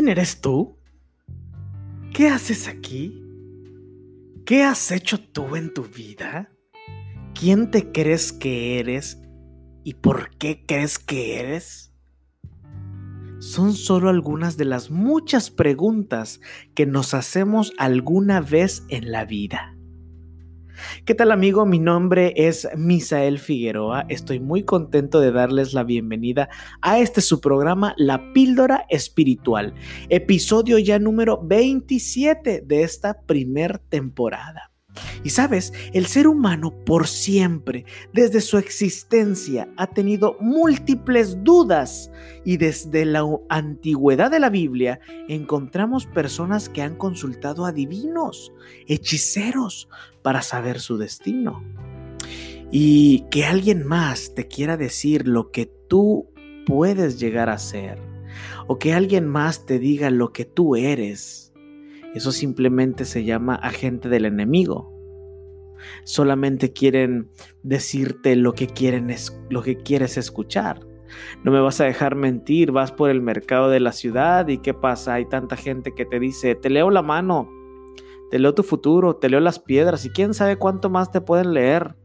¿Quién eres tú? ¿Qué haces aquí? ¿Qué has hecho tú en tu vida? ¿Quién te crees que eres y por qué crees que eres? Son solo algunas de las muchas preguntas que nos hacemos alguna vez en la vida. ¿Qué tal amigo? Mi nombre es Misael Figueroa. Estoy muy contento de darles la bienvenida a este su programa La Píldora Espiritual, episodio ya número 27 de esta primer temporada. Y sabes, el ser humano por siempre, desde su existencia, ha tenido múltiples dudas y desde la antigüedad de la Biblia encontramos personas que han consultado a divinos, hechiceros, para saber su destino. Y que alguien más te quiera decir lo que tú puedes llegar a ser, o que alguien más te diga lo que tú eres eso simplemente se llama agente del enemigo. Solamente quieren decirte lo que quieren lo que quieres escuchar. No me vas a dejar mentir, vas por el mercado de la ciudad y qué pasa, hay tanta gente que te dice, "Te leo la mano, te leo tu futuro, te leo las piedras y quién sabe cuánto más te pueden leer."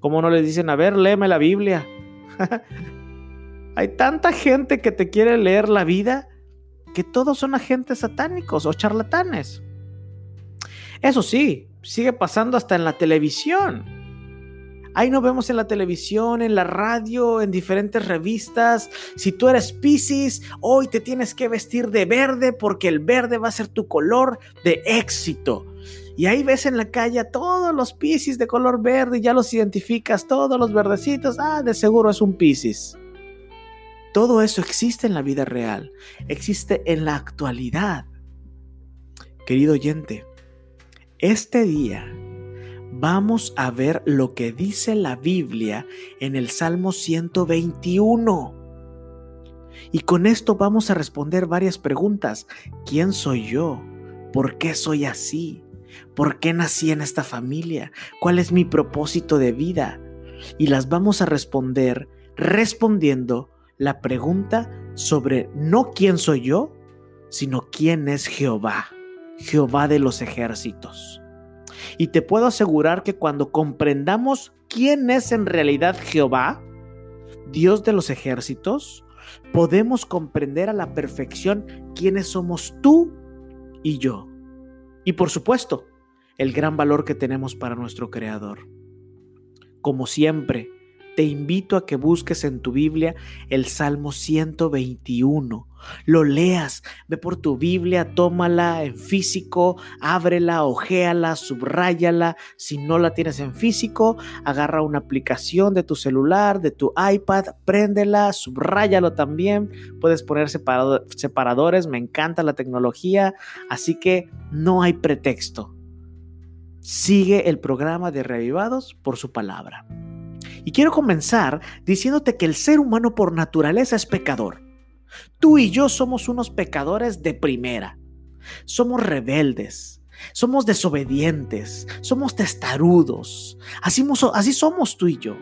¿Cómo no les dicen, "A ver, léeme la Biblia"? hay tanta gente que te quiere leer la vida que todos son agentes satánicos o charlatanes. Eso sí, sigue pasando hasta en la televisión. Ahí nos vemos en la televisión, en la radio, en diferentes revistas. Si tú eres Pisces, hoy te tienes que vestir de verde porque el verde va a ser tu color de éxito. Y ahí ves en la calle todos los Pisces de color verde, ya los identificas, todos los verdecitos. Ah, de seguro es un Pisces. Todo eso existe en la vida real, existe en la actualidad. Querido oyente, este día vamos a ver lo que dice la Biblia en el Salmo 121. Y con esto vamos a responder varias preguntas. ¿Quién soy yo? ¿Por qué soy así? ¿Por qué nací en esta familia? ¿Cuál es mi propósito de vida? Y las vamos a responder respondiendo la pregunta sobre no quién soy yo, sino quién es Jehová, Jehová de los ejércitos. Y te puedo asegurar que cuando comprendamos quién es en realidad Jehová, Dios de los ejércitos, podemos comprender a la perfección quiénes somos tú y yo. Y por supuesto, el gran valor que tenemos para nuestro Creador. Como siempre, te invito a que busques en tu Biblia el Salmo 121. Lo leas, ve por tu Biblia, tómala en físico, ábrela, ojéala, subráyala. Si no la tienes en físico, agarra una aplicación de tu celular, de tu iPad, préndela, subráyalo también. Puedes poner separadores, me encanta la tecnología, así que no hay pretexto. Sigue el programa de Revivados por su palabra. Y quiero comenzar diciéndote que el ser humano por naturaleza es pecador. Tú y yo somos unos pecadores de primera. Somos rebeldes, somos desobedientes, somos testarudos. Así, así somos tú y yo.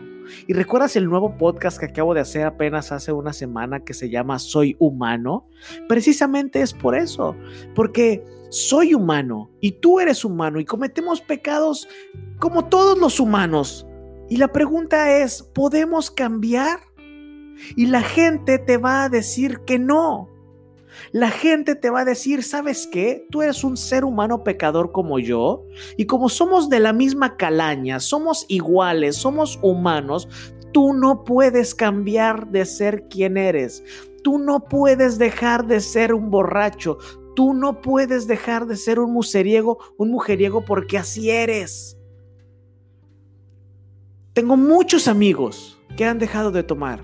¿Y recuerdas el nuevo podcast que acabo de hacer apenas hace una semana que se llama Soy humano? Precisamente es por eso, porque soy humano y tú eres humano y cometemos pecados como todos los humanos. Y la pregunta es, ¿podemos cambiar? Y la gente te va a decir que no. La gente te va a decir, ¿sabes qué? Tú eres un ser humano pecador como yo. Y como somos de la misma calaña, somos iguales, somos humanos, tú no puedes cambiar de ser quien eres. Tú no puedes dejar de ser un borracho. Tú no puedes dejar de ser un mujeriego, un mujeriego porque así eres. Tengo muchos amigos que han dejado de tomar,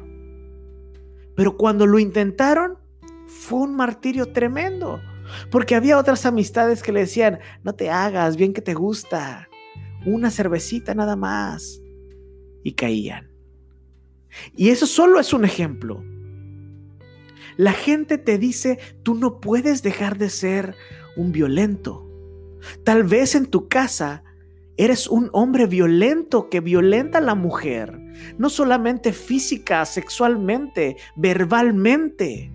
pero cuando lo intentaron fue un martirio tremendo, porque había otras amistades que le decían, no te hagas, bien que te gusta, una cervecita nada más, y caían. Y eso solo es un ejemplo. La gente te dice, tú no puedes dejar de ser un violento. Tal vez en tu casa Eres un hombre violento que violenta a la mujer, no solamente física, sexualmente, verbalmente.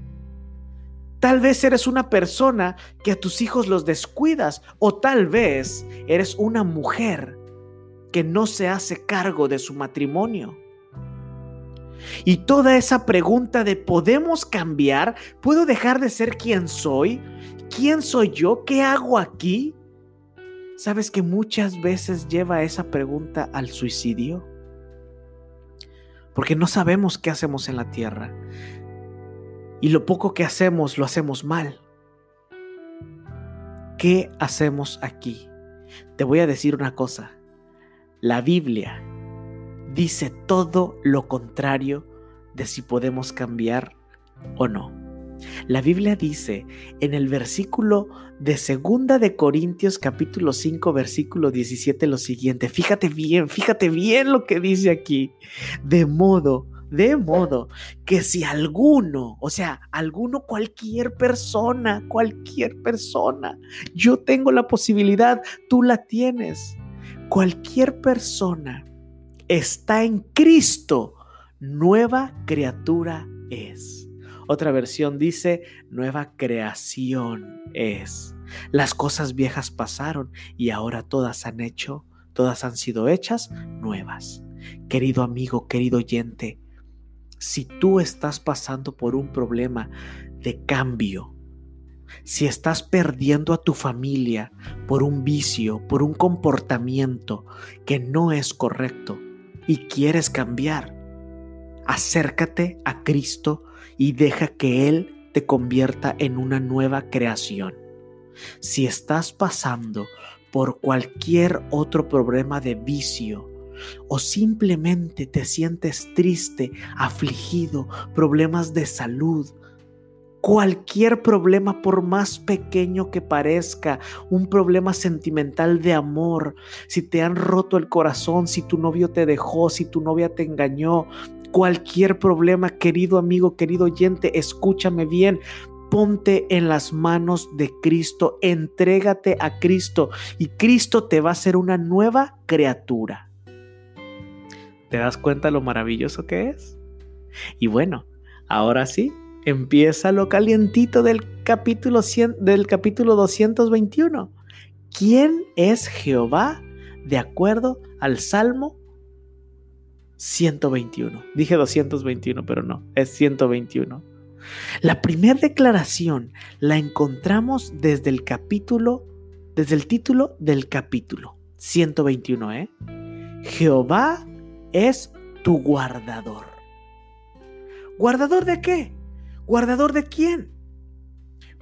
Tal vez eres una persona que a tus hijos los descuidas o tal vez eres una mujer que no se hace cargo de su matrimonio. Y toda esa pregunta de ¿podemos cambiar? ¿Puedo dejar de ser quien soy? ¿Quién soy yo? ¿Qué hago aquí? ¿Sabes que muchas veces lleva esa pregunta al suicidio? Porque no sabemos qué hacemos en la tierra. Y lo poco que hacemos lo hacemos mal. ¿Qué hacemos aquí? Te voy a decir una cosa. La Biblia dice todo lo contrario de si podemos cambiar o no. La Biblia dice en el versículo de segunda de Corintios capítulo 5 versículo 17 lo siguiente. Fíjate bien, fíjate bien lo que dice aquí. De modo, de modo que si alguno, o sea, alguno, cualquier persona, cualquier persona, yo tengo la posibilidad, tú la tienes. Cualquier persona está en Cristo, nueva criatura es. Otra versión dice, nueva creación es. Las cosas viejas pasaron y ahora todas han hecho, todas han sido hechas nuevas. Querido amigo, querido oyente, si tú estás pasando por un problema de cambio, si estás perdiendo a tu familia por un vicio, por un comportamiento que no es correcto, y quieres cambiar, acércate a Cristo y deja que Él te convierta en una nueva creación. Si estás pasando por cualquier otro problema de vicio, o simplemente te sientes triste, afligido, problemas de salud, Cualquier problema, por más pequeño que parezca, un problema sentimental de amor, si te han roto el corazón, si tu novio te dejó, si tu novia te engañó, cualquier problema, querido amigo, querido oyente, escúchame bien, ponte en las manos de Cristo, entrégate a Cristo y Cristo te va a hacer una nueva criatura. ¿Te das cuenta lo maravilloso que es? Y bueno, ahora sí, empieza lo calientito del capítulo, del capítulo 221. ¿Quién es Jehová de acuerdo al Salmo 121? Dije 221, pero no, es 121. La primera declaración la encontramos desde el capítulo, desde el título del capítulo 121, ¿eh? Jehová es tu guardador. ¿Guardador de qué? ¿Guardador de quién?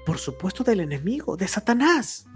Por supuesto del enemigo, de Satanás.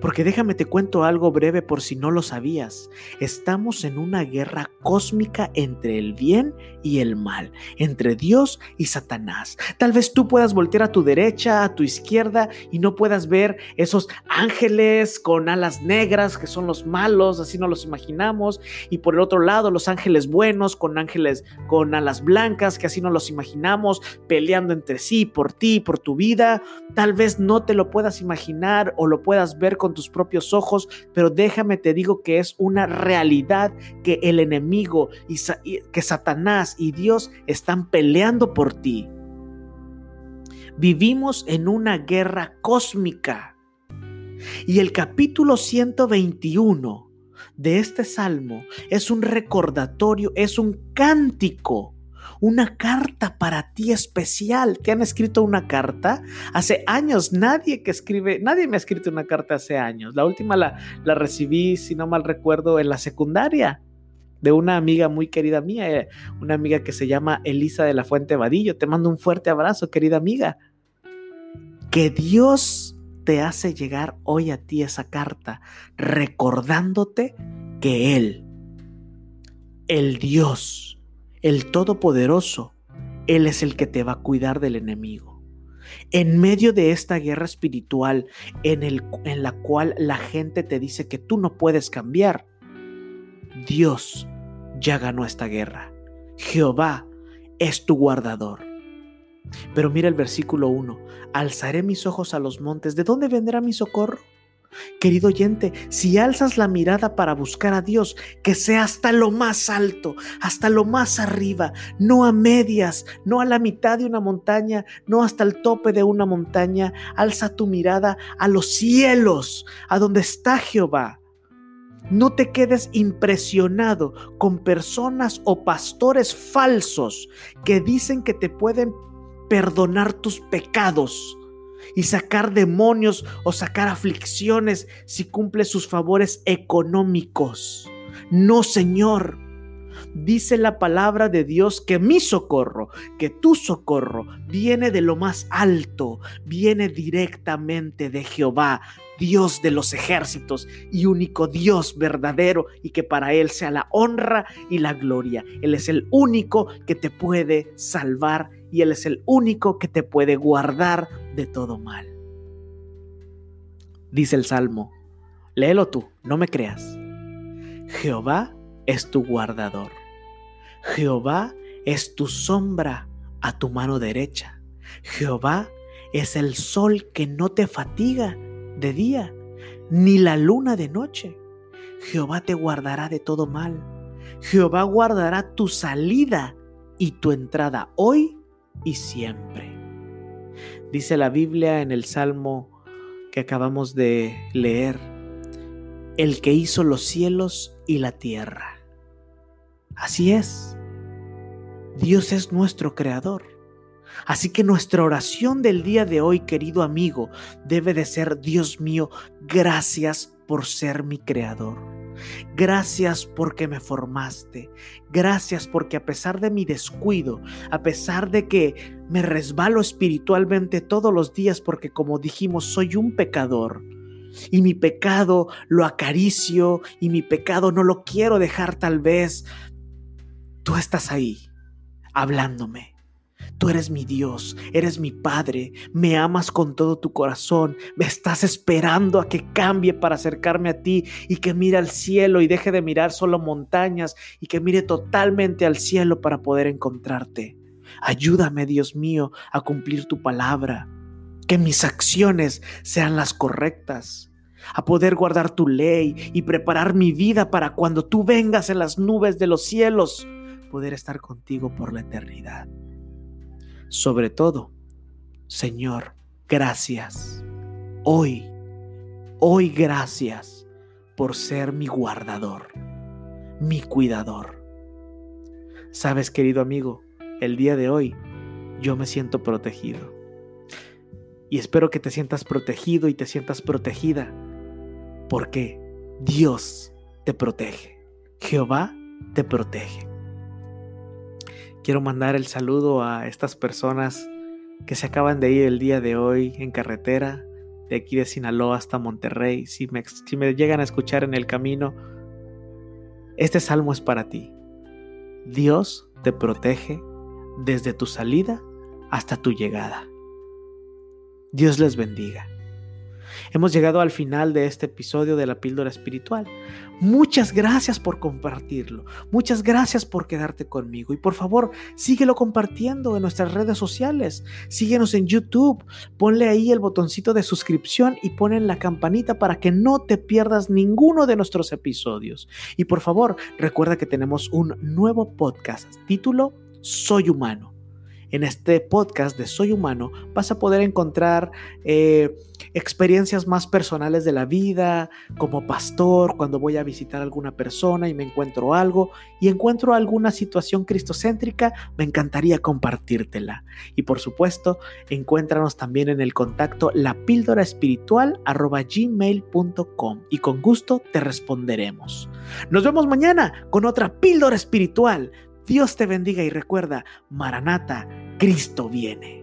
Porque déjame te cuento algo breve por si no lo sabías. Estamos en una guerra cósmica entre el bien y el mal, entre Dios y Satanás. Tal vez tú puedas voltear a tu derecha, a tu izquierda y no puedas ver esos ángeles con alas negras que son los malos, así no los imaginamos, y por el otro lado los ángeles buenos con ángeles con alas blancas que así no los imaginamos, peleando entre sí, por ti, por tu vida. Tal vez no te lo puedas imaginar o lo puedas ver con tus propios ojos, pero déjame te digo que es una realidad que el enemigo y que Satanás y Dios están peleando por ti. Vivimos en una guerra cósmica. Y el capítulo 121 de este salmo es un recordatorio, es un cántico una carta para ti especial. ¿Te han escrito una carta? Hace años, nadie que escribe, nadie me ha escrito una carta hace años. La última la, la recibí, si no mal recuerdo, en la secundaria de una amiga muy querida mía, eh, una amiga que se llama Elisa de la Fuente Vadillo. Te mando un fuerte abrazo, querida amiga. Que Dios te hace llegar hoy a ti esa carta, recordándote que Él, el Dios, el Todopoderoso, Él es el que te va a cuidar del enemigo. En medio de esta guerra espiritual en, el, en la cual la gente te dice que tú no puedes cambiar, Dios ya ganó esta guerra. Jehová es tu guardador. Pero mira el versículo 1. Alzaré mis ojos a los montes. ¿De dónde vendrá mi socorro? Querido oyente, si alzas la mirada para buscar a Dios, que sea hasta lo más alto, hasta lo más arriba, no a medias, no a la mitad de una montaña, no hasta el tope de una montaña, alza tu mirada a los cielos, a donde está Jehová. No te quedes impresionado con personas o pastores falsos que dicen que te pueden perdonar tus pecados y sacar demonios o sacar aflicciones si cumple sus favores económicos. No, Señor. Dice la palabra de Dios que mi socorro, que tu socorro viene de lo más alto, viene directamente de Jehová, Dios de los ejércitos y único Dios verdadero y que para Él sea la honra y la gloria. Él es el único que te puede salvar y Él es el único que te puede guardar de todo mal. Dice el Salmo, léelo tú, no me creas. Jehová es tu guardador. Jehová es tu sombra a tu mano derecha. Jehová es el sol que no te fatiga de día, ni la luna de noche. Jehová te guardará de todo mal. Jehová guardará tu salida y tu entrada hoy y siempre. Dice la Biblia en el Salmo que acabamos de leer, el que hizo los cielos y la tierra. Así es, Dios es nuestro creador. Así que nuestra oración del día de hoy, querido amigo, debe de ser, Dios mío, gracias por ser mi creador. Gracias porque me formaste. Gracias porque a pesar de mi descuido, a pesar de que me resbalo espiritualmente todos los días porque como dijimos, soy un pecador. Y mi pecado lo acaricio y mi pecado no lo quiero dejar tal vez. Tú estás ahí, hablándome Tú eres mi Dios, eres mi Padre, me amas con todo tu corazón, me estás esperando a que cambie para acercarme a ti y que mire al cielo y deje de mirar solo montañas y que mire totalmente al cielo para poder encontrarte. Ayúdame, Dios mío, a cumplir tu palabra, que mis acciones sean las correctas, a poder guardar tu ley y preparar mi vida para cuando tú vengas en las nubes de los cielos, poder estar contigo por la eternidad. Sobre todo, Señor, gracias. Hoy, hoy gracias por ser mi guardador, mi cuidador. Sabes, querido amigo, el día de hoy yo me siento protegido. Y espero que te sientas protegido y te sientas protegida, porque Dios te protege. Jehová te protege. Quiero mandar el saludo a estas personas que se acaban de ir el día de hoy en carretera, de aquí de Sinaloa hasta Monterrey. Si me, si me llegan a escuchar en el camino, este salmo es para ti. Dios te protege desde tu salida hasta tu llegada. Dios les bendiga. Hemos llegado al final de este episodio de la píldora espiritual. Muchas gracias por compartirlo. Muchas gracias por quedarte conmigo. Y por favor, síguelo compartiendo en nuestras redes sociales. Síguenos en YouTube. Ponle ahí el botoncito de suscripción y en la campanita para que no te pierdas ninguno de nuestros episodios. Y por favor, recuerda que tenemos un nuevo podcast. Título Soy humano. En este podcast de Soy Humano vas a poder encontrar eh, experiencias más personales de la vida, como pastor, cuando voy a visitar a alguna persona y me encuentro algo y encuentro alguna situación cristocéntrica, me encantaría compartírtela. Y por supuesto, encuéntranos también en el contacto la píldora espiritual gmail.com y con gusto te responderemos. Nos vemos mañana con otra píldora espiritual. Dios te bendiga y recuerda, Maranata, Cristo viene.